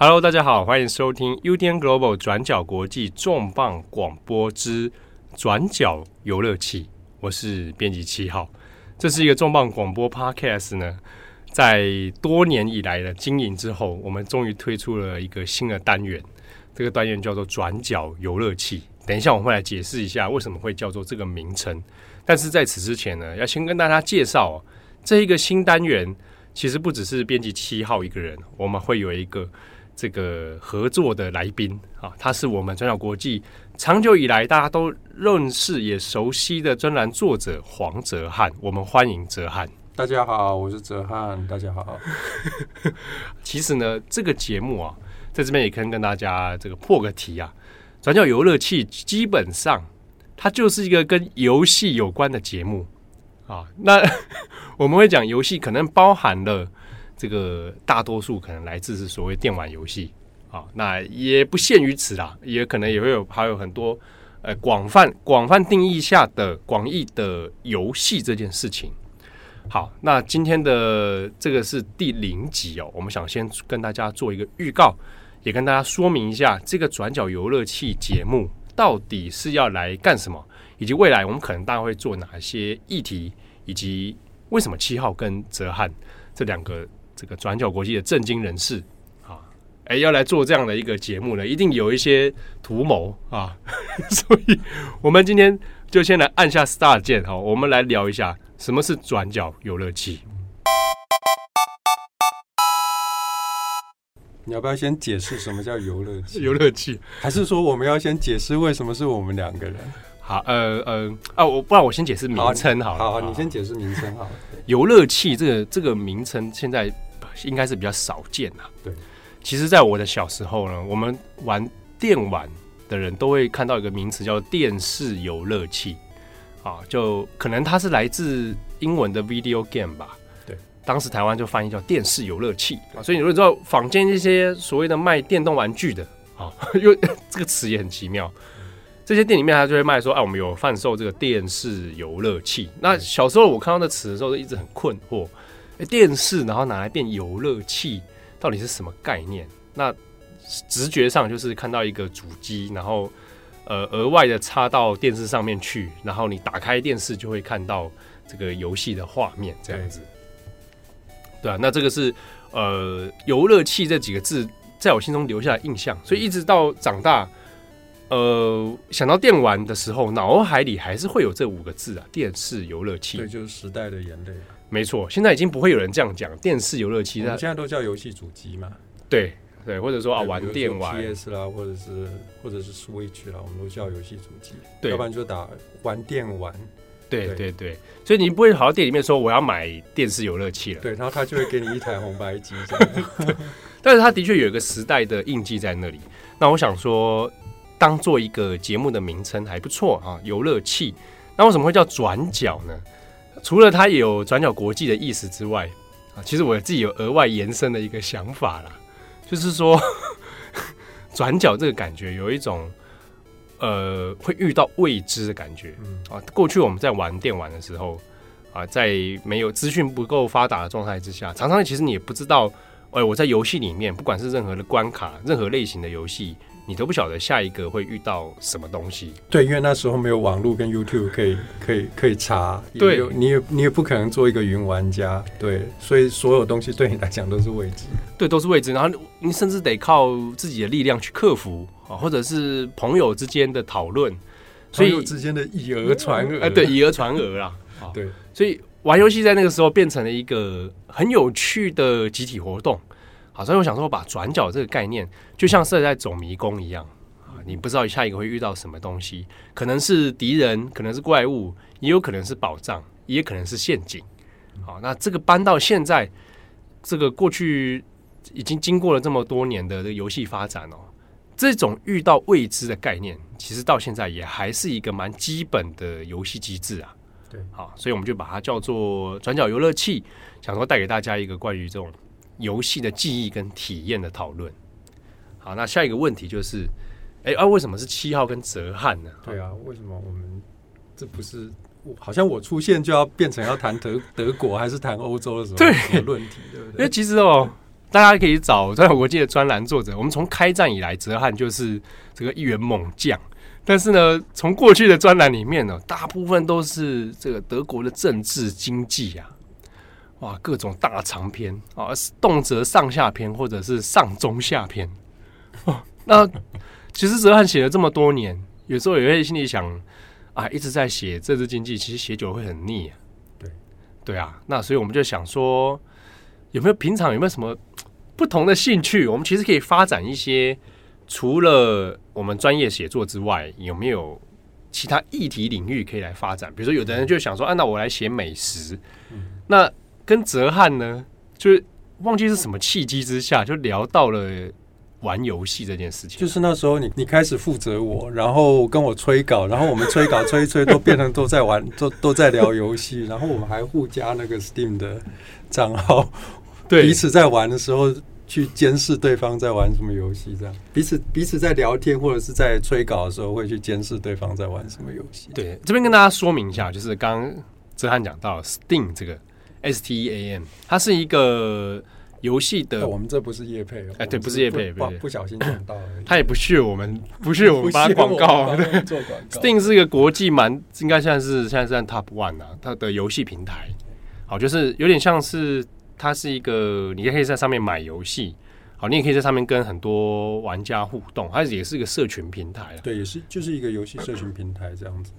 Hello，大家好，欢迎收听 UDN Global 转角国际重磅广播之转角游乐器。我是编辑七号，这是一个重磅广播 Podcast 呢，在多年以来的经营之后，我们终于推出了一个新的单元，这个单元叫做转角游乐器。等一下我们会来解释一下为什么会叫做这个名称，但是在此之前呢，要先跟大家介绍这一个新单元，其实不只是编辑七号一个人，我们会有一个。这个合作的来宾啊，他是我们转角国际长久以来大家都认识也熟悉的专栏作者黄哲翰。我们欢迎哲翰。大家好，我是哲翰。大家好。其实呢，这个节目啊，在这边也可以跟大家这个破个题啊，转角游乐器基本上它就是一个跟游戏有关的节目啊。那 我们会讲游戏，可能包含了。这个大多数可能来自是所谓电玩游戏啊，那也不限于此啦，也可能也会有还有很多呃广泛广泛定义下的广义的游戏这件事情。好，那今天的这个是第零集哦，我们想先跟大家做一个预告，也跟大家说明一下这个转角游乐器节目到底是要来干什么，以及未来我们可能大概会做哪些议题，以及为什么七号跟哲翰这两个。这个转角国际的政经人士啊，哎，要来做这样的一个节目呢，一定有一些图谋啊，所以我们今天就先来按下 Start 键哈，我们来聊一下什么是转角游乐器。你要不要先解释什么叫游乐器？游乐器，还是说我们要先解释为什么是我们两个人？好，呃呃啊，我不然我先解释名称好了。好，好，好，你先解释名称好了。游乐器这个这个名称现在。应该是比较少见呐。对，其实，在我的小时候呢，我们玩电玩的人都会看到一个名词叫电视游乐器，啊，就可能它是来自英文的 video game 吧。对，当时台湾就翻译叫电视游乐器。啊，所以你如果知道坊间一些所谓的卖电动玩具的，啊，因为这个词也很奇妙，这些店里面他就会卖说，啊，我们有贩售这个电视游乐器。那小时候我看到这词的时候，一直很困惑。欸、电视，然后拿来变游乐器，到底是什么概念？那直觉上就是看到一个主机，然后呃额外的插到电视上面去，然后你打开电视就会看到这个游戏的画面，这样子。对啊，那这个是呃游乐器这几个字在我心中留下的印象，所以一直到长大，呃想到电玩的时候，脑海里还是会有这五个字啊，电视游乐器。对，就是时代的眼泪。没错，现在已经不会有人这样讲电视游乐器，那现在都叫游戏主机嘛？对对，或者说啊玩电玩，PS 啦，或者是或者是 Switch 啦，我们都叫游戏主机。对，要不然就打玩电玩。对对对，对，所以你不会跑到店里面说我要买电视游乐器了。对，然后他就会给你一台红白机。但是他的确有一个时代的印记在那里。那我想说，当做一个节目的名称还不错啊，游乐器。那为什么会叫转角呢？除了它有转角国际的意思之外，啊，其实我自己有额外延伸的一个想法啦，就是说 转角这个感觉有一种呃会遇到未知的感觉，啊，过去我们在玩电玩的时候啊，在没有资讯不够发达的状态之下，常常其实你也不知道，哎，我在游戏里面，不管是任何的关卡，任何类型的游戏。你都不晓得下一个会遇到什么东西。对，因为那时候没有网络跟 YouTube 可以可以可以查。对，你也你也不可能做一个云玩家。对，所以所有东西对你来讲都是未知。对，都是未知。然后你甚至得靠自己的力量去克服啊，或者是朋友之间的讨论。所以之间的以讹传讹。哎，对，以讹传讹啦。对，所以玩游戏在那个时候变成了一个很有趣的集体活动。好，所以我想说，把转角这个概念，就像是在走迷宫一样啊，你不知道下一个会遇到什么东西，可能是敌人，可能是怪物，也有可能是宝藏，也可能是陷阱。好，那这个搬到现在，这个过去已经经过了这么多年的这个游戏发展哦，这种遇到未知的概念，其实到现在也还是一个蛮基本的游戏机制啊。对，好，所以我们就把它叫做转角游乐器，想说带给大家一个关于这种。游戏的记忆跟体验的讨论。好，那下一个问题就是，哎、欸、啊，为什么是七号跟泽汉呢？对啊，为什么我们这不是好像我出现就要变成要谈德德国还是谈欧洲的什么问题，对不对？因为其实哦，大家可以找转角国际的专栏作者。我们从开战以来，泽汉就是这个一员猛将。但是呢，从过去的专栏里面呢，大部分都是这个德国的政治经济啊，哇，各种大长篇啊，动辄上下篇或者是上中下篇。哦，那其实哲翰写了这么多年，有时候也会心里想啊，一直在写政治经济，其实写久了会很腻啊。对，对啊，那所以我们就想说，有没有平常有没有什么不同的兴趣？我们其实可以发展一些。除了我们专业写作之外，有没有其他议题领域可以来发展？比如说，有的人就想说：“啊，那我来写美食。”那跟哲瀚呢，就是忘记是什么契机之下，就聊到了玩游戏这件事情。就是那时候你，你你开始负责我，然后跟我催稿，然后我们催稿催一催，都变成都在玩，都都在聊游戏，然后我们还互加那个 Steam 的账号，对，彼此在玩的时候。去监视对方在玩什么游戏，这样彼此彼此在聊天或者是在催稿的时候，会去监视对方在玩什么游戏。对，这边跟大家说明一下，就是刚刚哲瀚讲到 Steam 这个 S T E A M，它是一个游戏的。我们这不是业配哦，哎，对，不是业配，不不小心讲到了。他也不屑我们，不屑我们 发广告。对，做广告。Steam 是一个国际蛮应该算是现在算 Top One 啊，它的游戏平台。好，就是有点像是。它是一个，你可以在上面买游戏，好，你也可以在上面跟很多玩家互动，它也是一个社群平台。对，也是就是一个游戏社群平台这样子。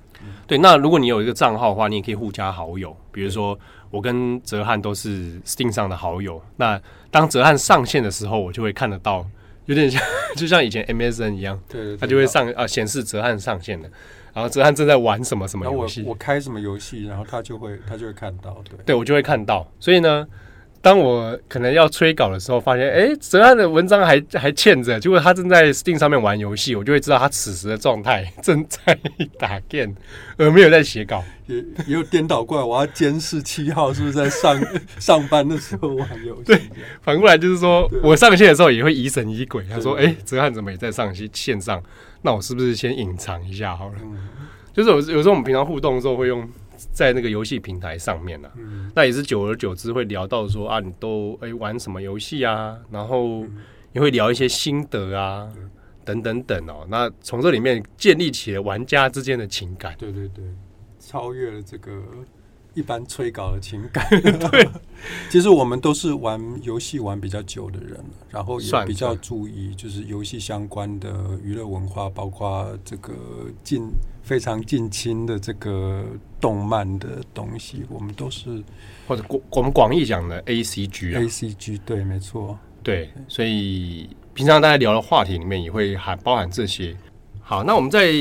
对，那如果你有一个账号的话，你也可以互加好友。比如说，我跟泽汉都是 Steam 上的好友，那当泽汉上线的时候，我就会看得到，有点像 就像以前 MSN 一样，对，对，对，它就会上啊显示泽汉上线了，然后泽汉正在玩什么什么游戏，我开什么游戏，然后他就会他就会看到，对，对我就会看到，所以呢。当我可能要催稿的时候，发现哎，哲瀚的文章还还欠着，结果他正在 Steam 上面玩游戏，我就会知道他此时的状态 正在打 game，而没有在写稿。也也有颠倒过来，我要监视七号是不是在上 上班的时候玩游戏。对，反过来就是说我上线的时候也会疑神疑鬼。他说：“哎，哲瀚怎么也在上线线上？那我是不是先隐藏一下好了？”嗯、就是有有时候我们平常互动的时候会用。在那个游戏平台上面呢、啊，嗯、那也是久而久之会聊到说啊，你都哎、欸、玩什么游戏啊？然后也会聊一些心得啊，嗯、等等等哦。那从这里面建立起了玩家之间的情感。对对对，超越了这个。一般催稿的情感，对，其实我们都是玩游戏玩比较久的人，然后也比较注意就是游戏相关的娱乐文化，包括这个近非常近亲的这个动漫的东西，我们都是或者广我们广义讲的 A C G 啊，A C G 对，没错，对，所以平常大家聊的话题里面也会含包含这些。好，那我们在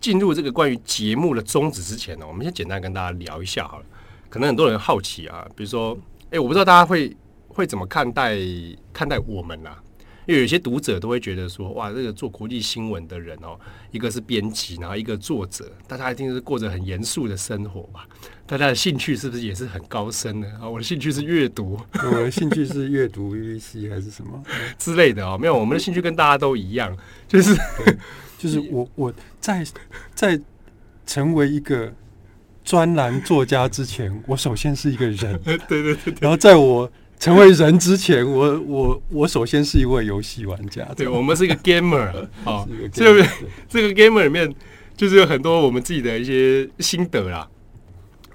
进入这个关于节目的宗旨之前呢，我们先简单跟大家聊一下好了。可能很多人好奇啊，比如说，哎、欸，我不知道大家会会怎么看待看待我们啊？因为有些读者都会觉得说，哇，这个做国际新闻的人哦，一个是编辑，然后一个作者，大家一定是过着很严肃的生活吧？大家的兴趣是不是也是很高深的啊？我的兴趣是阅读，我的兴趣是阅读 BBC 还是什么 之类的哦？没有，我们的兴趣跟大家都一样，就是就是我我在在成为一个。专栏作家之前，我首先是一个人。对对对，对。然后在我成为人之前，我我我首先是一位游戏玩家。对，我们是一个 gamer。好，这 个这个 gamer 里面就是有很多我们自己的一些心得啦。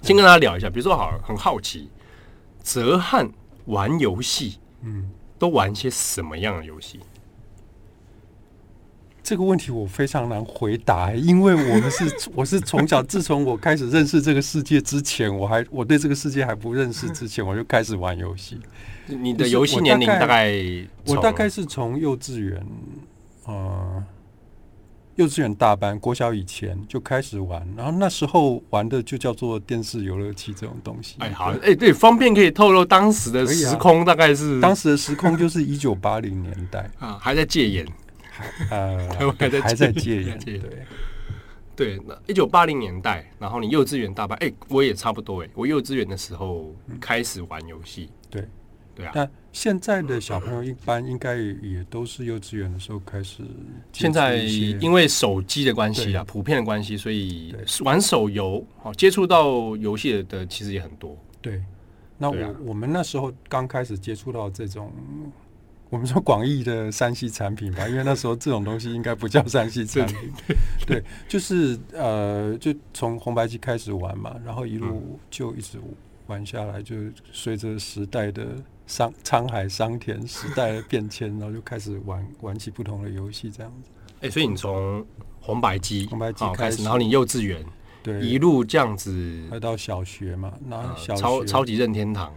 先跟大家聊一下，比如说，好，很好奇，哲瀚玩游戏，嗯，都玩些什么样的游戏？这个问题我非常难回答，因为我们是 我是从小，自从我开始认识这个世界之前，我还我对这个世界还不认识之前，我就开始玩游戏。你的游戏年龄大概？我大概是从幼稚园，呃，幼稚园大班、国小以前就开始玩，然后那时候玩的就叫做电视游乐器这种东西。哎，好，哎，对，方便可以透露当时的时空大概是？当时的时空就是一九八零年代啊，还在戒严。呃，还在还在戒严，对对。那一九八零年代，然后你幼稚园大班，哎、欸，我也差不多哎、欸。我幼稚园的时候开始玩游戏，对对啊。但现在的小朋友一般应该也都是幼稚园的时候开始。现在因为手机的关系啊，普遍的关系，所以玩手游，好接触到游戏的的其实也很多。对，那我、啊、我们那时候刚开始接触到这种。我们说广义的三系产品吧，因为那时候这种东西应该不叫三系产品。对，就是呃，就从红白机开始玩嘛，然后一路就一直玩下来，就随着时代的桑沧海桑田，时代的变迁，然后就开始玩玩起不同的游戏，这样子。哎、欸，所以你从红白机红白机开始，然后你幼稚园。对，一路这样子，快到小学嘛，那小学、呃、超超级任天堂。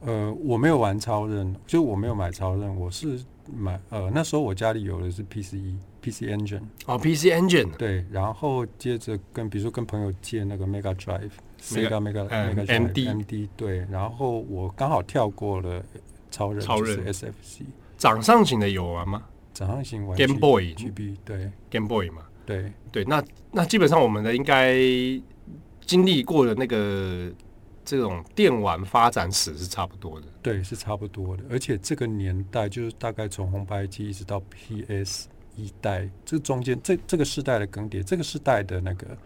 呃，我没有玩超任，就我没有买超任，我是买呃那时候我家里有的是 PCE PC Engine 哦 PC Engine 对，然后接着跟比如说跟朋友借那个 Mega Drive Sega Mega Mega MD MD 对，然后我刚好跳过了超任超任。SFC 掌上型的有玩吗？掌上型玩 Game Boy GB 对。Game Boy 嘛。对。对，那那基本上我们的应该经历过的那个这种电玩发展史是差不多的，对，是差不多的。而且这个年代就是大概从红白机一直到 PS 一代，这中间这这个世代的更迭，这个世代的那个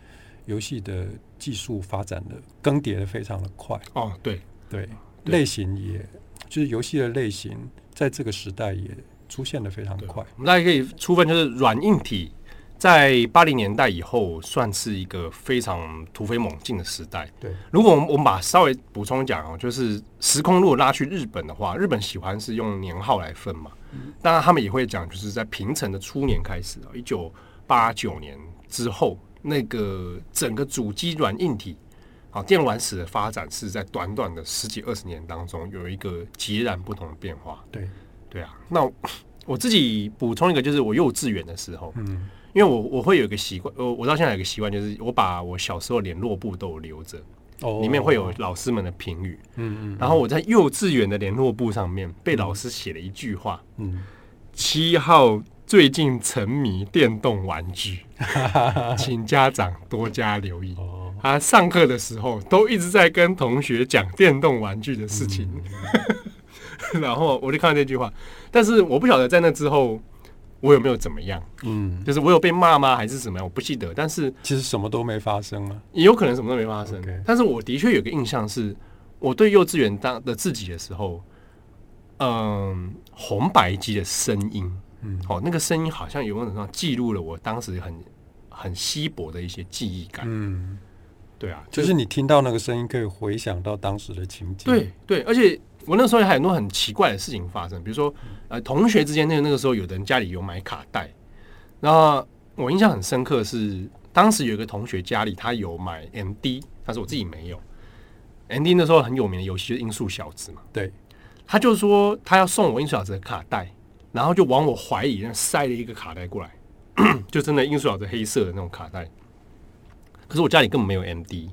游戏的技术发展的更迭的非常的快。哦，对对，类型也就是游戏的类型，在这个时代也出现的非常快。我们大家可以出分就是软硬体。在八零年代以后，算是一个非常突飞猛进的时代。对，如果我们我们把稍微补充讲哦，就是时空如果拉去日本的话，日本喜欢是用年号来分嘛。当然，他们也会讲，就是在平成的初年开始啊，一九八九年之后，那个整个主机软硬体啊，电玩史的发展是在短短的十几二十年当中有一个截然不同的变化。对，对啊。那我自己补充一个，就是我幼稚园的时候，嗯。因为我我会有一个习惯，我我到现在有一个习惯，就是我把我小时候联络簿都留着，里面会有老师们的评语，嗯嗯，然后我在幼稚园的联络簿上面被老师写了一句话，嗯，七号最近沉迷电动玩具，请家长多加留意。他上课的时候都一直在跟同学讲电动玩具的事情，然后我就看到这句话，但是我不晓得在那之后。我有没有怎么样？嗯，就是我有被骂吗？还是什么样？我不记得。但是其实什么都没发生啊，也有可能什么都没发生。但是我的确有个印象是，我对幼稚园当的自己的时候，嗯，红白机的声音，嗯，哦，那个声音好像有某种程度上记录了我当时很很稀薄的一些记忆感。嗯，对啊，就、就是你听到那个声音，可以回想到当时的情景。对对，而且。我那时候还有很多很奇怪的事情发生，比如说，呃，同学之间那个那个时候，有的人家里有买卡带，然后我印象很深刻是，当时有一个同学家里他有买 MD，但是我自己没有。MD 那时候很有名的游戏就是《音速小子》嘛，对，他就说他要送我《音速小子》的卡带，然后就往我怀里塞了一个卡带过来，就真的《音速小子》黑色的那种卡带，可是我家里根本没有 MD。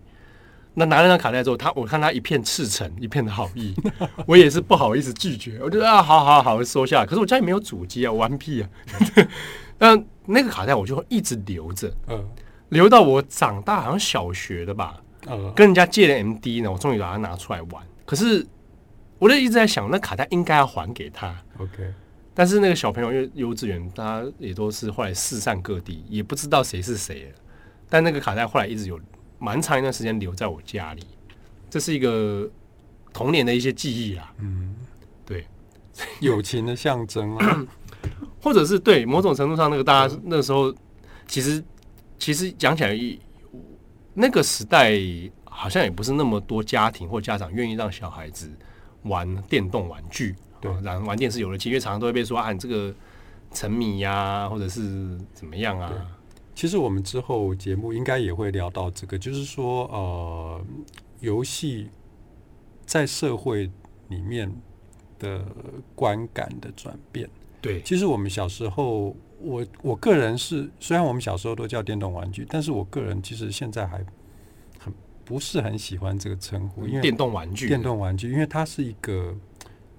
那拿了那卡带之后，他我看他一片赤诚，一片的好意，我也是不好意思拒绝，我觉得啊，好好好，收下。可是我家里没有主机啊，我玩屁啊！那那个卡带我就一直留着，嗯，留到我长大，好像小学的吧，嗯，跟人家借了 MD 呢，我终于把它拿出来玩。可是我就一直在想，那卡带应该要还给他，OK。但是那个小朋友因为幼稚园，大家也都是后来四散各地，也不知道谁是谁了。但那个卡带后来一直有。蛮长一段时间留在我家里，这是一个童年的一些记忆啦。嗯，对，友情的象征啊，或者是对某种程度上，那个大家那时候其实其实讲起来，那个时代好像也不是那么多家庭或家长愿意让小孩子玩电动玩具，对，然后玩电视游乐器，因为常常都会被说啊，你这个沉迷呀、啊，或者是怎么样啊。其实我们之后节目应该也会聊到这个，就是说，呃，游戏在社会里面的观感的转变。对，其实我们小时候，我我个人是，虽然我们小时候都叫电动玩具，但是我个人其实现在还很不是很喜欢这个称呼，因为电动玩具，电动玩具，因为它是一个。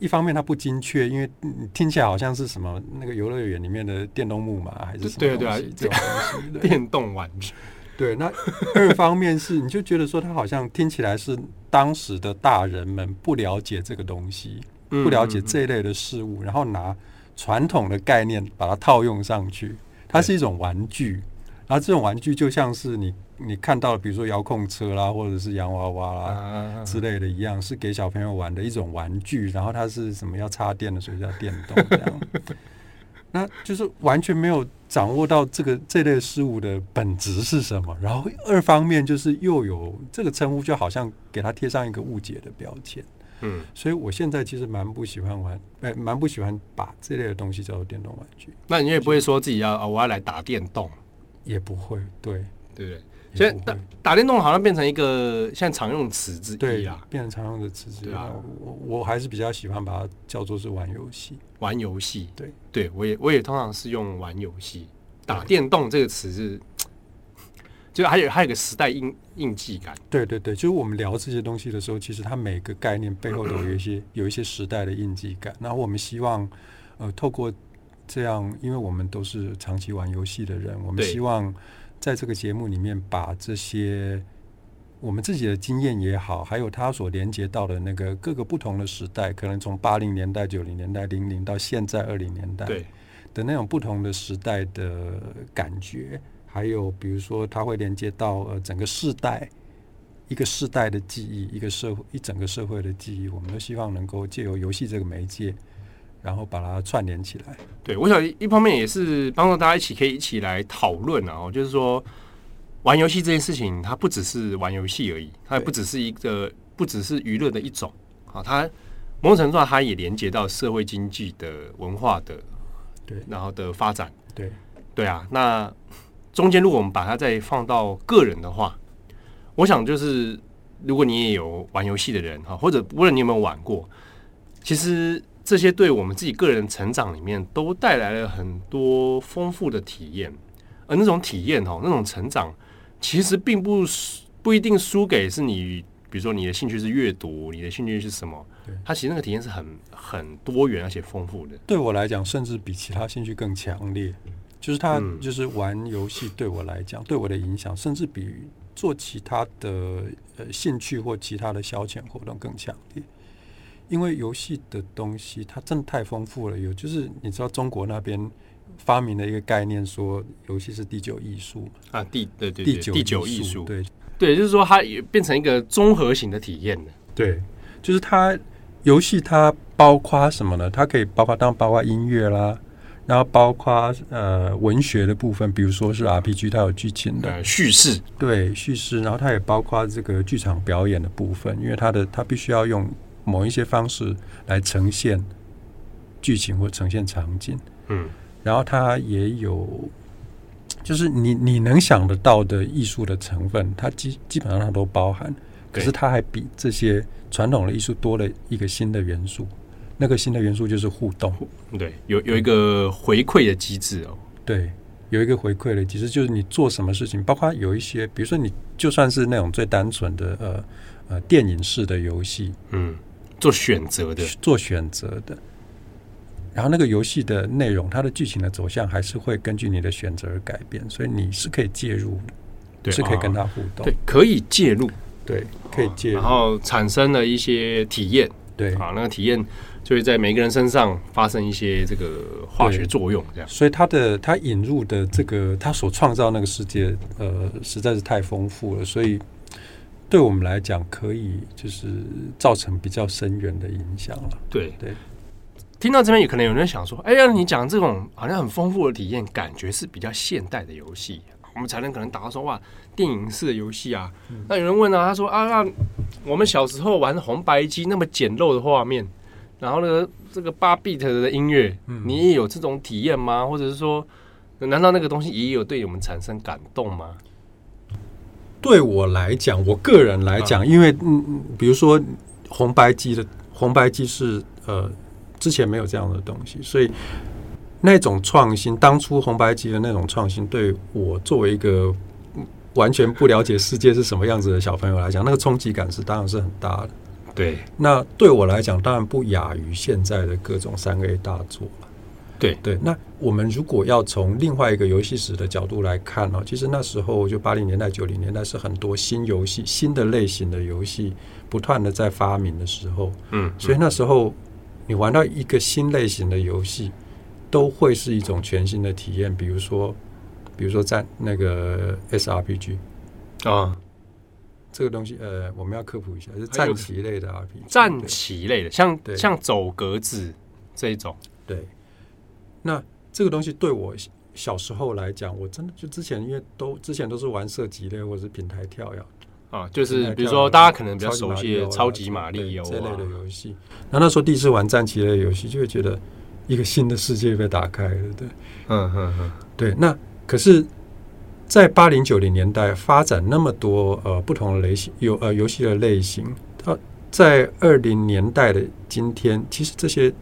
一方面它不精确，因为你听起来好像是什么那个游乐园里面的电动木马还是什么东西？对对啊，这种东西电动玩具。对，那二方面是你就觉得说它好像听起来是当时的大人们不了解这个东西，不了解这一类的事物，然后拿传统的概念把它套用上去。它是一种玩具，然后这种玩具就像是你你看到，比如说遥控车啦，或者是洋娃娃啦之类的一样，是给小朋友玩的一种玩具。然后它是什么要插电的，所以叫电动这样。那就是完全没有掌握到这个这类事物的本质是什么。然后二方面就是又有这个称呼，就好像给它贴上一个误解的标签。嗯，所以我现在其实蛮不喜欢玩，哎，蛮不喜欢把这类的东西叫做电动玩具。那你也不会说自己要啊，我要来打电动，也不会，对对不对？现在打打电动好像变成一个现在常用词之一啊，变成常用的词之一啊。我我还是比较喜欢把它叫做是玩游戏，玩游戏。对，对我也我也通常是用玩游戏，打电动这个词是。就还有还有个时代印印记感，对对对，就是我们聊这些东西的时候，其实它每个概念背后都有一些 有一些时代的印记感。然后我们希望，呃，透过这样，因为我们都是长期玩游戏的人，我们希望在这个节目里面把这些我们自己的经验也好，还有它所连接到的那个各个不同的时代，可能从八零年代、九零年代、零零到现在二零年代，对的那种不同的时代的感觉。还有，比如说，它会连接到呃整个世代，一个世代的记忆，一个社会，一整个社会的记忆。我们都希望能够借由游戏这个媒介，然后把它串联起来。对，我想一方面也是帮助大家一起可以一起来讨论啊，就是说玩游戏这件事情，它不只是玩游戏而已，它也不只是一个，不只是娱乐的一种啊，它某种程度上它也连接到社会经济的文化的，对，然后的发展，对，对啊，那。中间，如果我们把它再放到个人的话，我想就是，如果你也有玩游戏的人哈，或者无论你有没有玩过，其实这些对我们自己个人成长里面都带来了很多丰富的体验，而那种体验哦，那种成长，其实并不不一定输给是你，比如说你的兴趣是阅读，你的兴趣是什么？对，它其实那个体验是很很多元而且丰富的。对我来讲，甚至比其他兴趣更强烈。就是他，就是玩游戏对我来讲，对我的影响，甚至比做其他的呃兴趣或其他的消遣活动更强烈。因为游戏的东西，它真的太丰富了。有就是你知道，中国那边发明了一个概念，说游戏是第九艺术啊，第对对，对第九第九艺术，对对，就是说它也变成一个综合型的体验了。对，就是它游戏它包括什么呢？它可以包括当包括音乐啦。然后包括呃文学的部分，比如说是 RPG，它有剧情的叙事，对叙事。然后它也包括这个剧场表演的部分，因为它的它必须要用某一些方式来呈现剧情或呈现场景。嗯，然后它也有，就是你你能想得到的艺术的成分，它基基本上它都包含。可是它还比这些传统的艺术多了一个新的元素。那个新的元素就是互动，对，有有一个回馈的机制哦，对，有一个回馈的机制，就是你做什么事情，包括有一些，比如说你就算是那种最单纯的呃呃电影式的游戏，嗯，做选择的，做选择的，然后那个游戏的内容，它的剧情的走向还是会根据你的选择而改变，所以你是可以介入，对，是可以跟他互动，对，可以介入，对，可以介入，然后产生了一些体验，对，啊，那个体验。就会在每个人身上发生一些这个化学作用，这样。所以他的他引入的这个他所创造那个世界，呃，实在是太丰富了。所以对我们来讲，可以就是造成比较深远的影响了。对对。听到这边，也可能有人想说：“哎呀，你讲这种好像很丰富的体验，感觉是比较现代的游戏，我们才能可能达到说哇，电影式的游戏啊。嗯”那有人问啊，他说：“啊，那我们小时候玩红白机那么简陋的画面。”然后呢，这个八 bit 的音乐，你也有这种体验吗？或者是说，难道那个东西也有对我们产生感动吗？对我来讲，我个人来讲，因为嗯，比如说红白机的红白机是呃之前没有这样的东西，所以那种创新，当初红白机的那种创新，对我作为一个完全不了解世界是什么样子的小朋友来讲，那个冲击感是当然是很大的。对，那对我来讲，当然不亚于现在的各种三 A 大作了。对对，那我们如果要从另外一个游戏史的角度来看呢，其实那时候就八零年代、九零年代是很多新游戏、新的类型的游戏不断的在发明的时候。嗯，所以那时候你玩到一个新类型的游戏，都会是一种全新的体验。比如说，比如说在那个 SRPG。啊。这个东西，呃，我们要科普一下，是战棋类的 RPG，战棋类的，像像走格子这一种。对，那这个东西对我小时候来讲，我真的就之前因为都之前都是玩射击类或者是平台跳跃啊，就是比如说大家可能比较熟悉的超级玛利欧这类的游戏。那那时候第一次玩战棋类游戏，就会觉得一个新的世界被打开了，对，嗯嗯嗯，对。那可是。在八零九零年代发展那么多呃不同的类型游呃游戏的类型，它在二零年代的今天，其实这些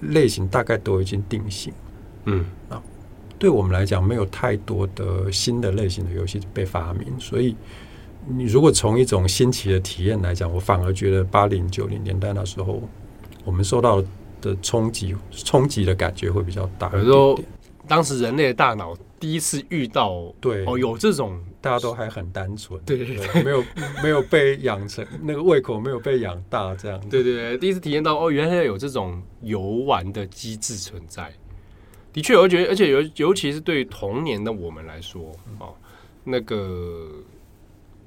类型大概都已经定型。嗯，啊，对我们来讲，没有太多的新的类型的游戏被发明，所以你如果从一种新奇的体验来讲，我反而觉得八零九零年代那时候我们受到的冲击冲击的感觉会比较大。有时候，当时人类的大脑。第一次遇到，对哦，有这种大家都还很单纯，对对对，没有没有被养成那个胃口，没有被养大这样，对对对，第一次体验到哦，原来有这种游玩的机制存在。的确，我觉得，而且尤尤其是对于童年的我们来说，哦，那个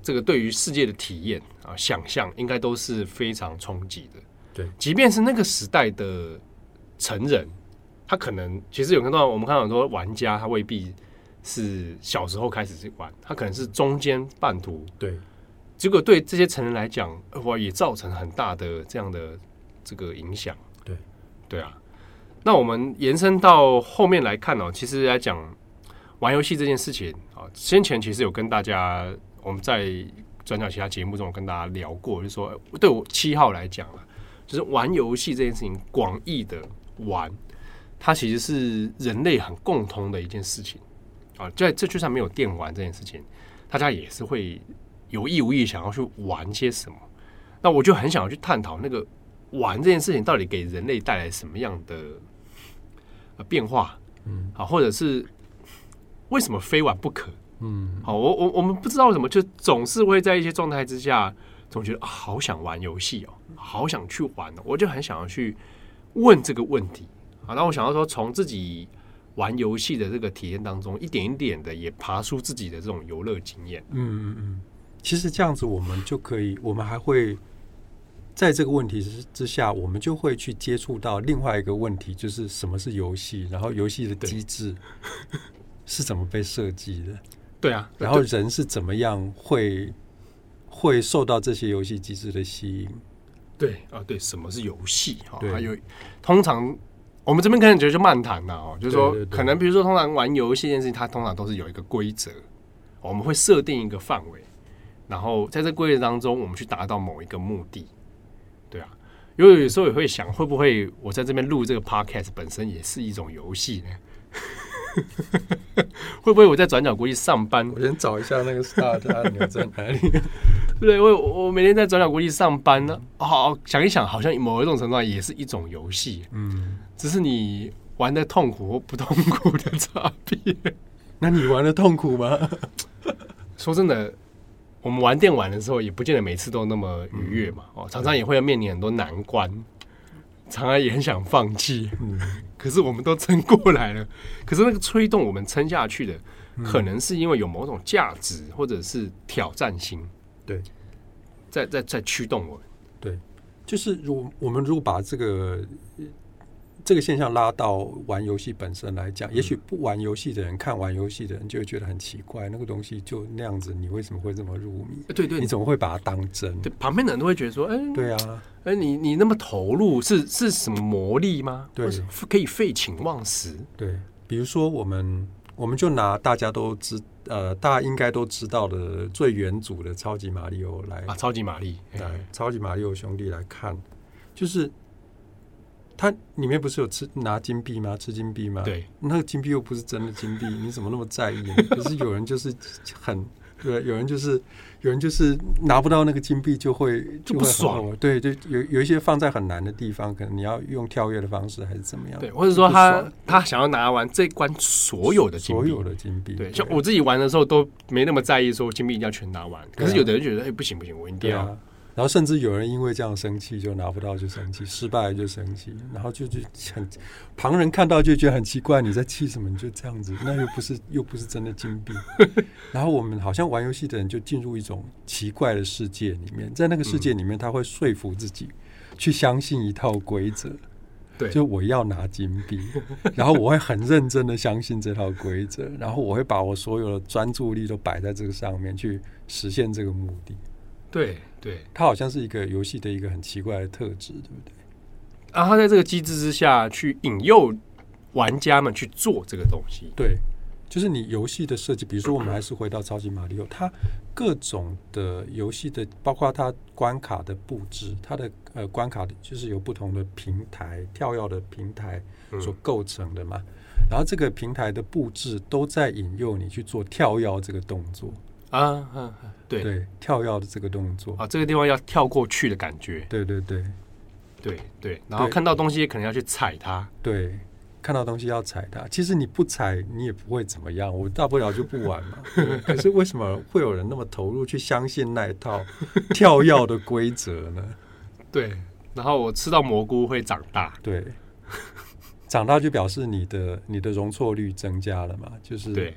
这个对于世界的体验啊，想象应该都是非常冲击的。对，即便是那个时代的成人。他可能其实有看到，我们看到很多玩家，他未必是小时候开始去玩，他可能是中间半途。对，结果对这些成人来讲，哇，也造成很大的这样的这个影响。对，对啊。那我们延伸到后面来看哦，其实来讲玩游戏这件事情啊，先前其实有跟大家我们在转角其他节目中有跟大家聊过，就是说对我七号来讲啊，就是玩游戏这件事情，广义的玩。它其实是人类很共通的一件事情啊，在这就算没有电玩这件事情，大家也是会有意无意想要去玩些什么。那我就很想要去探讨那个玩这件事情到底给人类带来什么样的变化，嗯，啊，或者是为什么非玩不可？嗯，好，我我我们不知道为什么，就总是会在一些状态之下，总觉得啊，好想玩游戏哦，好想去玩哦，我就很想要去问这个问题。好，那我想要说，从自己玩游戏的这个体验当中，一点一点的也爬出自己的这种游乐经验。嗯嗯嗯，其实这样子，我们就可以，我们还会在这个问题之之下，我们就会去接触到另外一个问题，就是什么是游戏，然后游戏的机制 是怎么被设计的？对啊，然后人是怎么样会会受到这些游戏机制的吸引？对啊，对，什么是游戏？哈，还有通常。我们这边可能觉得就漫谈了哦，就是说，可能比如说，通常玩游戏这件事情，它通常都是有一个规则，我们会设定一个范围，然后在这规则当中，我们去达到某一个目的，对啊。因为有时候也会想，会不会我在这边录这个 podcast 本身也是一种游戏呢？会不会我在转角国际上班？我先找一下那个 start 按钮在哪里？对，我我每天在转角国际上班呢，好想一想，好像某一种程度上也是一种游戏，嗯，只是你玩的痛苦或不痛苦的差别。那你玩的痛苦吗？说真的，我们玩电玩的时候，也不见得每次都那么愉悦嘛，哦，常常也会要面临很多难关。常常也很想放弃，嗯，可是我们都撑过来了。可是那个推动我们撑下去的，可能是因为有某种价值或者是挑战性，对，在在在驱动我们。对，就是如我们如果把这个。这个现象拉到玩游戏本身来讲，也许不玩游戏的人看玩游戏的人就会觉得很奇怪，那个东西就那样子，你为什么会这么入迷？对对，你怎么会把它当真？对，旁边的人都会觉得说：“哎，对啊，哎，你你那么投入，是是什么魔力吗？对，可以废寝忘食。”对，比如说我们我们就拿大家都知呃，大家应该都知道的最元祖的超级马里奥来啊，超级玛丽，对超级马里奥兄弟来看，就是。它里面不是有吃拿金币吗？吃金币吗？对，那个金币又不是真的金币，你怎么那么在意？可是有人就是很对，有人就是有人就是拿不到那个金币就会就不爽。对，就有有一些放在很难的地方，可能你要用跳跃的方式还是怎么样？对，或者说他他想要拿完这关所有的金币，所有的金币。对，像我自己玩的时候都没那么在意说金币一定要全拿完，可是有的人觉得哎不行不行，我一定要。然后甚至有人因为这样生气，就拿不到就生气，失败了就生气，然后就就很旁人看到就觉得很奇怪，你在气什么？你就这样子，那又不是又不是真的金币。然后我们好像玩游戏的人就进入一种奇怪的世界里面，在那个世界里面，他会说服自己去相信一套规则，对，就我要拿金币，然后我会很认真的相信这套规则，然后我会把我所有的专注力都摆在这个上面去实现这个目的。对对，它好像是一个游戏的一个很奇怪的特质，对不对？然后他在这个机制之下去引诱玩家们去做这个东西。对，就是你游戏的设计，比如说我们还是回到超级马里奥，它各种的游戏的，包括它关卡的布置，它的呃关卡的就是有不同的平台跳跃的平台所构成的嘛。嗯、然后这个平台的布置都在引诱你去做跳跃这个动作。啊，嗯，对。对，跳跃的这个动作。啊，这个地方要跳过去的感觉，对对。对，对。对，然后看到东西可能要去踩它，对，看到东西要踩它。其实你不踩，你也不会怎么样，我大不了就不玩嘛。可是为什么会有人那么投入去相信那一套 跳跃的规则呢？对，然后我吃到蘑菇会长大，对，长大就表示你的你的容错率增加了嘛，就是对。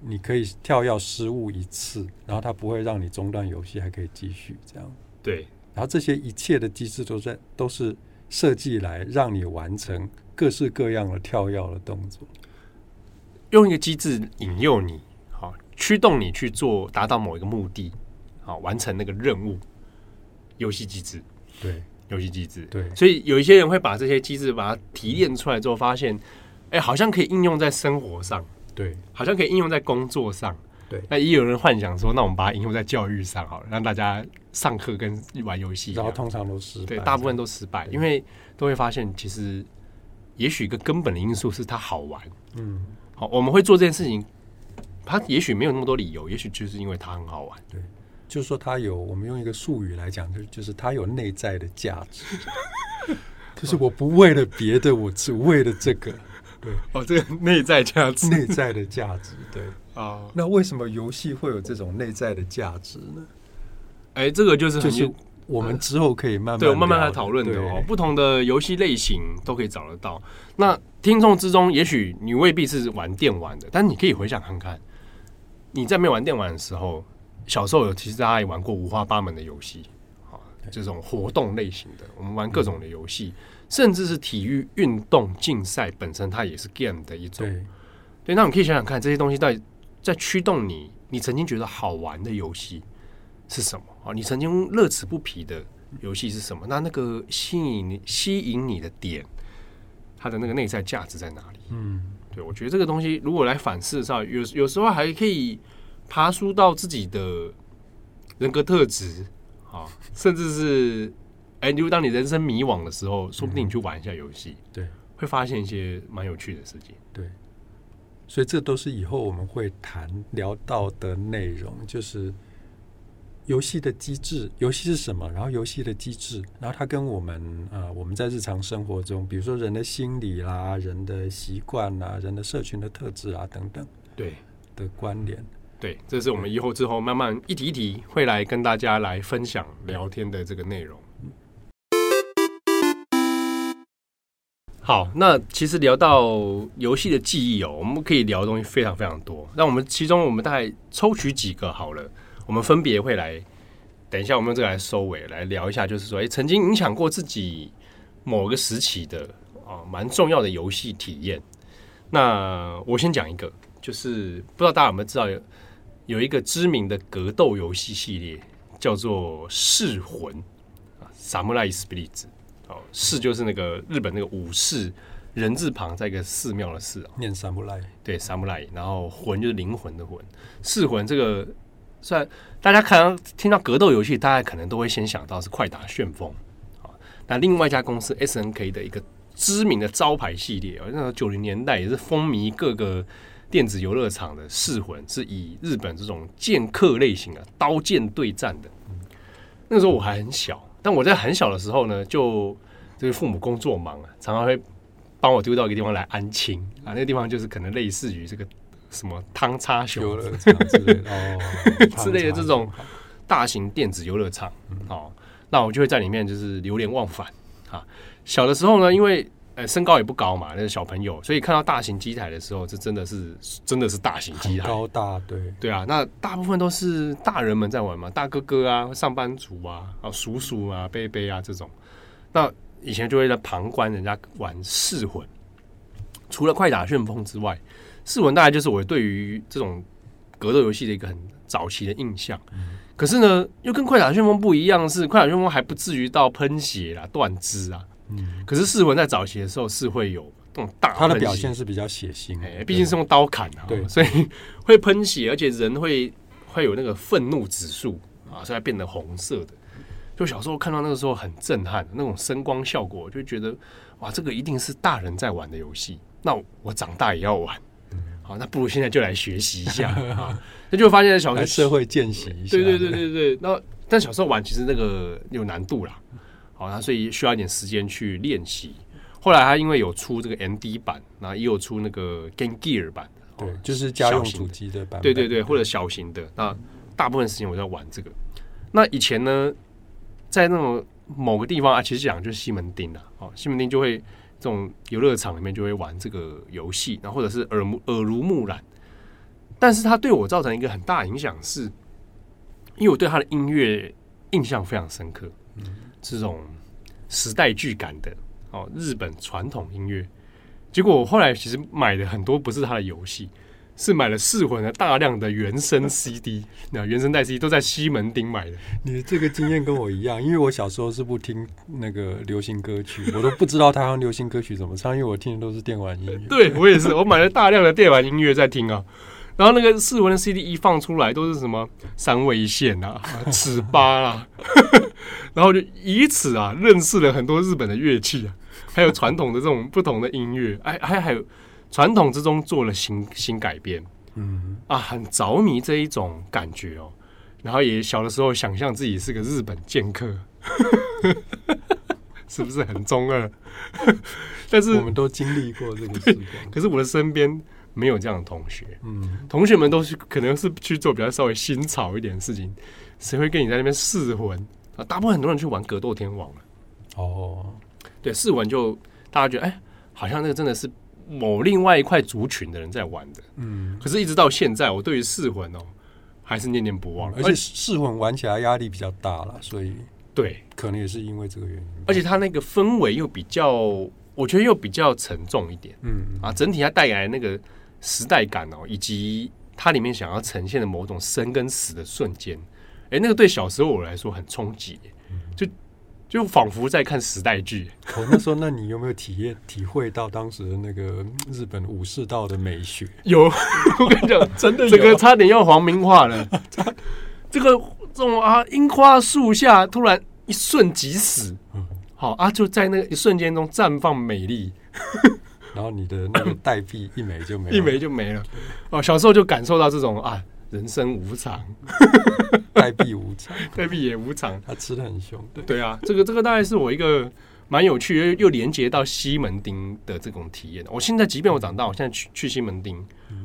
你可以跳跃失误一次，然后它不会让你中断游戏，还可以继续这样。对，然后这些一切的机制都在都是设计来让你完成各式各样的跳跃的动作，用一个机制引诱你，好驱动你去做，达到某一个目的，好完成那个任务。游戏机制，对，游戏机制，对。所以有一些人会把这些机制把它提炼出来之后，发现，哎，好像可以应用在生活上。对，好像可以应用在工作上。对，那也有人幻想说，那我们把它应用在教育上好了，让大家上课跟玩游戏。然后通常都失败，对，大部分都失败，因为都会发现，其实也许一个根本的因素是它好玩。嗯，好，我们会做这件事情，它也许没有那么多理由，也许就是因为它很好玩。对，就是说它有，我们用一个术语来讲，就就是它有内在的价值，就是我不为了别的，我只为了这个。对哦，这个内在价值，内在的价值，对啊。哦、那为什么游戏会有这种内在的价值呢？哎，这个就是就是我们之后可以慢慢、嗯、对我慢慢来讨论的哦。不同的游戏类型都可以找得到。那听众之中，也许你未必是玩电玩的，但你可以回想看看，你在没玩电玩的时候，小时候有其实大家也玩过五花八门的游戏啊，这种活动类型的，我们玩各种的游戏。嗯甚至是体育运动竞赛本身，它也是 game 的一种。对，对，那你可以想想看，这些东西到底在驱动你，你曾经觉得好玩的游戏是什么啊？你曾经乐此不疲的游戏是什么？那那个吸引你、吸引你的点，它的那个内在价值在哪里？嗯，对，我觉得这个东西如果来反思的时候，有有时候还可以爬梳到自己的人格特质啊，甚至是。哎，如果当你人生迷惘的时候，说不定你去玩一下游戏，对，会发现一些蛮有趣的事情。对，所以这都是以后我们会谈聊到的内容，就是游戏的机制，游戏是什么？然后游戏的机制，然后它跟我们啊、呃，我们在日常生活中，比如说人的心理啦、人的习惯啦、人的社群的特质啊等等，对的关联。对，这是我们以后之后慢慢一题一题会来跟大家来分享聊天的这个内容。好，那其实聊到游戏的记忆哦，我们可以聊的东西非常非常多。那我们其中我们大概抽取几个好了，我们分别会来，等一下我们用这个来收尾，来聊一下，就是说，哎，曾经影响过自己某个时期的啊，蛮重要的游戏体验。那我先讲一个，就是不知道大家有没有知道有有一个知名的格斗游戏系列叫做《噬魂》啊，《Samurai Spirits》。弑就是那个日本那个武士，人字旁在一个寺庙的寺，念三不赖，对三不赖，然后魂就是灵魂的魂，四魂这个虽然大家看到听到格斗游戏，大家可能都会先想到是快打旋风。啊，那另外一家公司 SNK 的一个知名的招牌系列啊，那个九零年代也是风靡各个电子游乐场的弑魂，是以日本这种剑客类型啊刀剑对战的，那个时候我还很小。但我在很小的时候呢，就这个父母工作忙啊，常常会帮我丢到一个地方来安亲啊。那个地方就是可能类似于这个什么汤叉熊之类的 哦之类的这种大型电子游乐场。哦，那我就会在里面就是流连忘返啊。小的时候呢，因为呃身高也不高嘛，那个小朋友，所以看到大型机台的时候，这真的是真的是大型机台，高大，对对啊。那大部分都是大人们在玩嘛，大哥哥啊，上班族啊，啊叔叔啊，贝贝啊这种。那以前就会在旁观人家玩噬魂，除了快打旋风之外，噬魂大概就是我对于这种格斗游戏的一个很早期的印象。嗯可是呢，又跟快打旋风不一样，是快打旋风还不至于到喷血啦、断肢啊。嗯，可是噬魂在早期的时候是会有这种大，他的表现是比较血腥，哎，毕竟是用刀砍啊，对，所以会喷血，而且人会会有那个愤怒指数啊，所以它变得红色的。就小时候看到那个时候很震撼，那种声光效果，就觉得哇，这个一定是大人在玩的游戏，那我长大也要玩。好，那不如现在就来学习一下啊。那就发现小学社会见习一下，对对对对对。那但小时候玩其实那个有难度啦，好，那所以需要一点时间去练习。后来他因为有出这个 MD 版，然后也有出那个 Game Gear 版，对，就是家用主机的版，对对对，或者小型的。那大部分时间我在玩这个。那以前呢，在那种某个地方啊，其实讲就是西门町啊，哦，西门町就会这种游乐场里面就会玩这个游戏，然后或者是耳目耳濡目染。但是它对我造成一个很大的影响，是因为我对他的音乐印象非常深刻，嗯，这种时代剧感的哦，日本传统音乐。结果我后来其实买的很多不是他的游戏，是买了噬魂的大量的原声 CD，那原声带 CD 都在西门町买的。你的这个经验跟我一样，因为我小时候是不听那个流行歌曲，我都不知道他用流行歌曲怎么唱，因为我听的都是电玩音乐。对我也是，我买了大量的电玩音乐在听啊。然后那个四文的 CD 一放出来，都是什么三味线啊、尺八啊，然后就以此啊认识了很多日本的乐器啊，还有传统的这种不同的音乐，哎，还还有传统之中做了新新改编，嗯啊，很着迷这一种感觉哦。然后也小的时候想象自己是个日本剑客，是不是很中二？但是我们都经历过这个时光，可是我的身边。没有这样的同学，嗯，同学们都是可能是去做比较稍微新潮一点的事情，谁会跟你在那边试魂啊？大部分很多人去玩格斗天王了。哦，对，试魂就大家觉得，哎，好像那个真的是某另外一块族群的人在玩的，嗯。可是，一直到现在，我对于试魂哦，还是念念不忘。而且，试魂玩起来压力比较大了，所以对，可能也是因为这个原因。而且，它那个氛围又比较，我觉得又比较沉重一点，嗯啊，整体它带来那个。时代感哦，以及它里面想要呈现的某种生跟死的瞬间，哎，那个对小时候我来说很冲击，就就仿佛在看时代剧。我、哦、那时候，那你有没有体验体会到当时的那个日本武士道的美学？有，我跟你讲，真的，这个差点要黄明化了。这个这种啊，樱花树下突然一瞬即死，好啊，就在那个一瞬间中绽放美丽。然后你的那个代币一枚就没了，一枚就没了。哦，小时候就感受到这种啊，人生无常，代币无常，代币也无常。他吃的很凶，对对啊，这个这个大概是我一个蛮有趣又又连接到西门町的这种体验。我现在即便我长大，我现在去去西门町，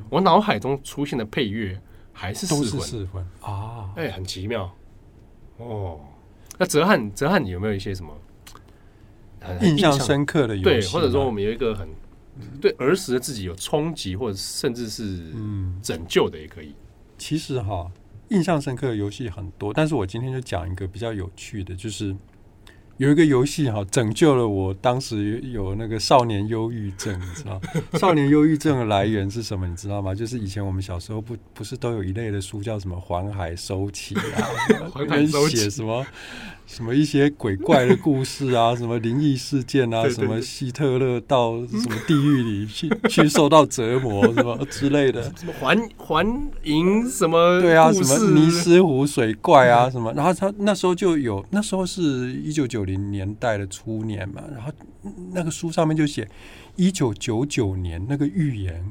我脑海中出现的配乐还是都是四魂啊，哎，很奇妙哦。那泽汉，泽汉，你有没有一些什么印象深刻的游戏？对，或者说我们有一个很。对儿时的自己有冲击，或者甚至是拯救的也可以。嗯、其实哈，印象深刻的游戏很多，但是我今天就讲一个比较有趣的，就是。有一个游戏哈，拯救了我当时有那个少年忧郁症，你知道？少年忧郁症的来源是什么？你知道吗？就是以前我们小时候不不是都有一类的书叫什么《环海收起》啊，环海收起什么什么一些鬼怪的故事啊，什么灵异事件啊，什么希特勒到 什么地狱里去去受到折磨什么之类的，什么环环银什么对啊，什么尼斯湖水怪啊什么，然后他那时候就有，那时候是一九九。零年代的初年嘛，然后那个书上面就写一九九九年那个预言，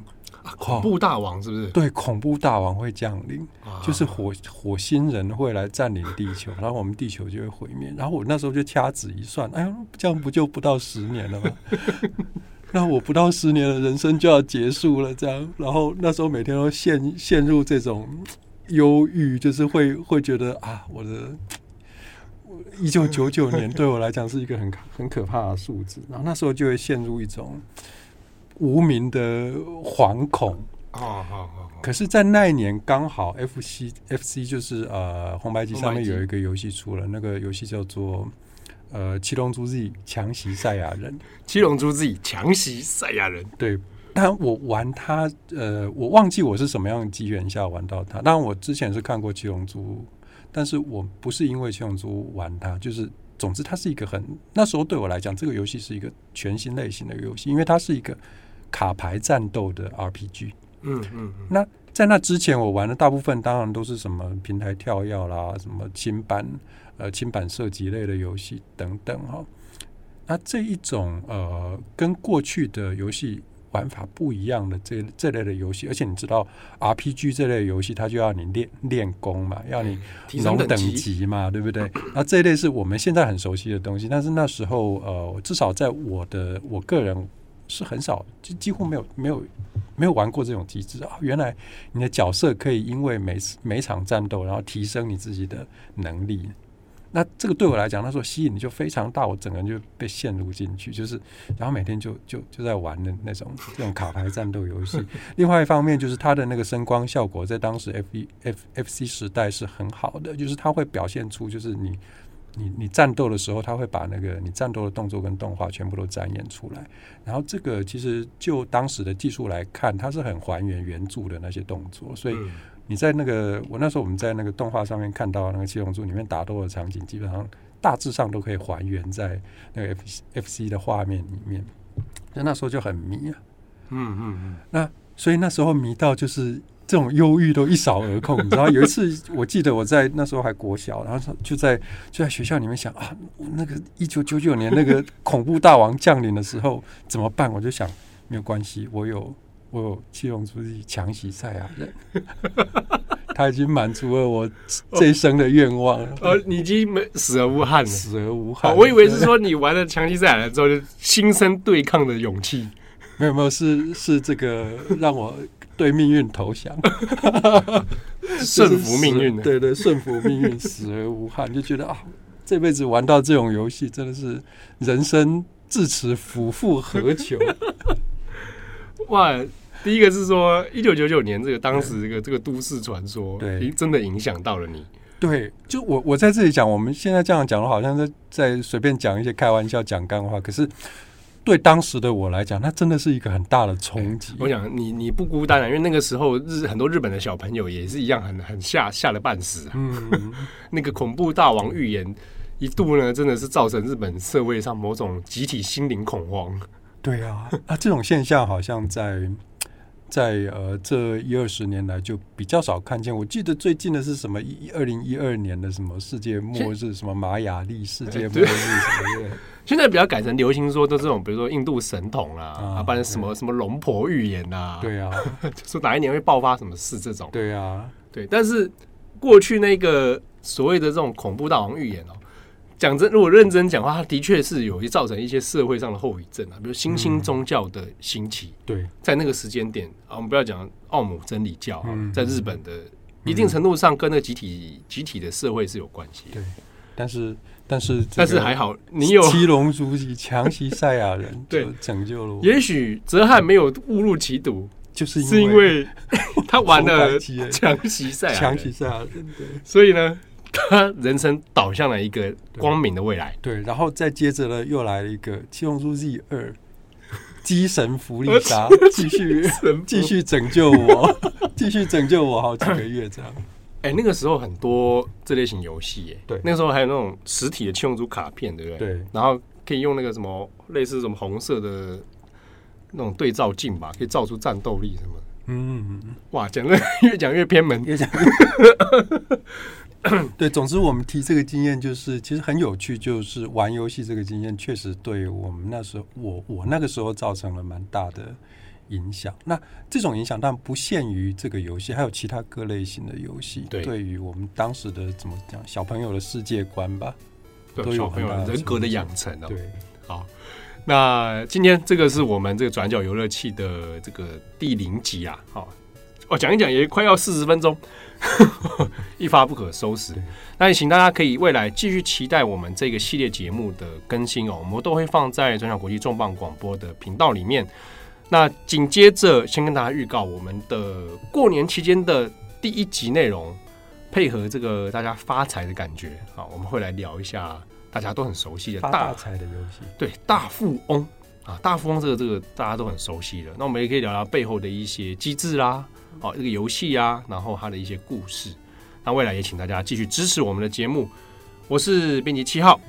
恐怖大王是不是？对，恐怖大王会降临，啊、就是火火星人会来占领地球，然后我们地球就会毁灭。然后我那时候就掐指一算，哎呦，这样不就不到十年了吗？那我不到十年的人生就要结束了，这样。然后那时候每天都陷陷入这种忧郁，就是会会觉得啊，我的。一九九九年对我来讲是一个很很可怕的数字，然后那时候就会陷入一种无名的惶恐。可是，在那一年刚好 F C F C 就是呃红白机上面有一个游戏出了，那个游戏叫做呃七龙珠 Z 强袭赛亚人。七龙珠 Z 强袭赛亚人，对。但我玩它，呃，我忘记我是什么样的机缘下玩到它。当然，我之前是看过七龙珠，但是我不是因为七龙珠玩它，就是总之它是一个很那时候对我来讲，这个游戏是一个全新类型的游戏，因为它是一个卡牌战斗的 RPG。嗯嗯，嗯，那在那之前，我玩的大部分当然都是什么平台跳跃啦，什么轻版呃轻版射击类的游戏等等哈。那这一种呃跟过去的游戏玩法不一样的这这类的游戏，而且你知道 RPG 这类游戏，它就要你练练功嘛，要你提升等级嘛，对不对？那这一类是我们现在很熟悉的东西，但是那时候呃，至少在我的我个人。是很少，就几乎没有没有没有玩过这种机制啊！原来你的角色可以因为每次每场战斗，然后提升你自己的能力。那这个对我来讲，那时候吸引力就非常大，我整个人就被陷入进去，就是然后每天就就就在玩的那种这种卡牌战斗游戏。另外一方面，就是它的那个声光效果，在当时 F E F F C 时代是很好的，就是它会表现出就是你。你你战斗的时候，他会把那个你战斗的动作跟动画全部都展演出来。然后这个其实就当时的技术来看，它是很还原原著的那些动作。所以你在那个我那时候我们在那个动画上面看到那个七龙珠里面打斗的场景，基本上大致上都可以还原在那个 F F C 的画面里面。那那时候就很迷啊，嗯嗯嗯。那所以那时候迷到就是。这种忧郁都一扫而空，你知道？有一次，我记得我在那时候还国小，然后就在就在学校里面想啊，那个一九九九年那个恐怖大王降临的时候怎么办？我就想没有关系，我有我有七龙珠强袭赛亚人，他已经满足了我这一生的愿望了。呃、哦哦，你已经没死而无憾了，死而无憾。我以为是说你玩了强袭赛了之后，就心生对抗的勇气。没有没有，是是这个让我。对命运投降，顺服命运。对对，顺服命运，死而无憾，就觉得啊，这辈子玩到这种游戏，真的是人生至此夫复何求？哇！第一个是说，一九九九年这个当时这个这个都市传说，对，真的影响到了你。对，就我我在这里讲，我们现在这样讲的，好像在在随便讲一些开玩笑、讲干话，可是。对当时的我来讲，那真的是一个很大的冲击。我想你你不孤单啊，因为那个时候日很多日本的小朋友也是一样很，很很吓吓得半死啊。嗯，那个恐怖大王预言一度呢，真的是造成日本社会上某种集体心灵恐慌。对啊，啊，这种现象好像在。在呃这一二十年来就比较少看见。我记得最近的是什么？一二零一二年的什么世界末日？什么玛雅历世界末日什么的？现在比较改成流行说都这种，比如说印度神童啊，啊，不然什么什么龙婆预言啊，对啊，说哪一年会爆发什么事这种。对啊，对。但是过去那个所谓的这种恐怖大王预言哦。讲真，如果认真讲的话，它的确是有一造成一些社会上的后遗症啊，比如新兴宗教的兴起。嗯、对，在那个时间点啊，我们不要讲奥姆真理教啊，在日本的一定程度上跟那个集体集体的社会是有关系。对，但是但是但是还好，你有七龙珠及强袭赛亚人，对，拯救了我。也许泽汉没有误入歧途，就是是因为 他玩了强袭赛强袭赛亚人，对，所以呢。他人生导向了一个光明的未来，对，然后再接着呢，又来了一个《七龙珠 Z 二》，机神弗利萨 继续继续拯救我，继续拯救我好几个月这样。哎、欸，那个时候很多这类型游戏，对，那个时候还有那种实体的七龙珠卡片，对不对？对，然后可以用那个什么类似什么红色的那种对照镜吧，可以照出战斗力什么。嗯，哇，讲的越讲越偏门，越讲。对，总之我们提这个经验就是，其实很有趣，就是玩游戏这个经验确实对我们那时候，我我那个时候造成了蛮大的影响。那这种影响当然不限于这个游戏，还有其他各类型的游戏，对，对于我们当时的怎么讲小朋友的世界观吧，都有很大的人格的养成哦。对，好，那今天这个是我们这个转角游乐器的这个第零集啊，好。哦，讲一讲也快要四十分钟，一发不可收拾。那也请大家可以未来继续期待我们这个系列节目的更新哦，我们都会放在转角国际重磅广播的频道里面。那紧接着先跟大家预告我们的过年期间的第一集内容，配合这个大家发财的感觉啊，我们会来聊一下大家都很熟悉的大财的游戏，对，大富翁啊，大富翁这个这个大家都很熟悉的，那我们也可以聊聊背后的一些机制啦。好，这个游戏啊，然后它的一些故事，那未来也请大家继续支持我们的节目。我是编辑七号，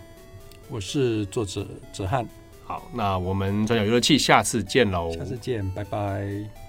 我是作者哲翰。好，那我们转角游乐器下次见喽，下次见，拜拜。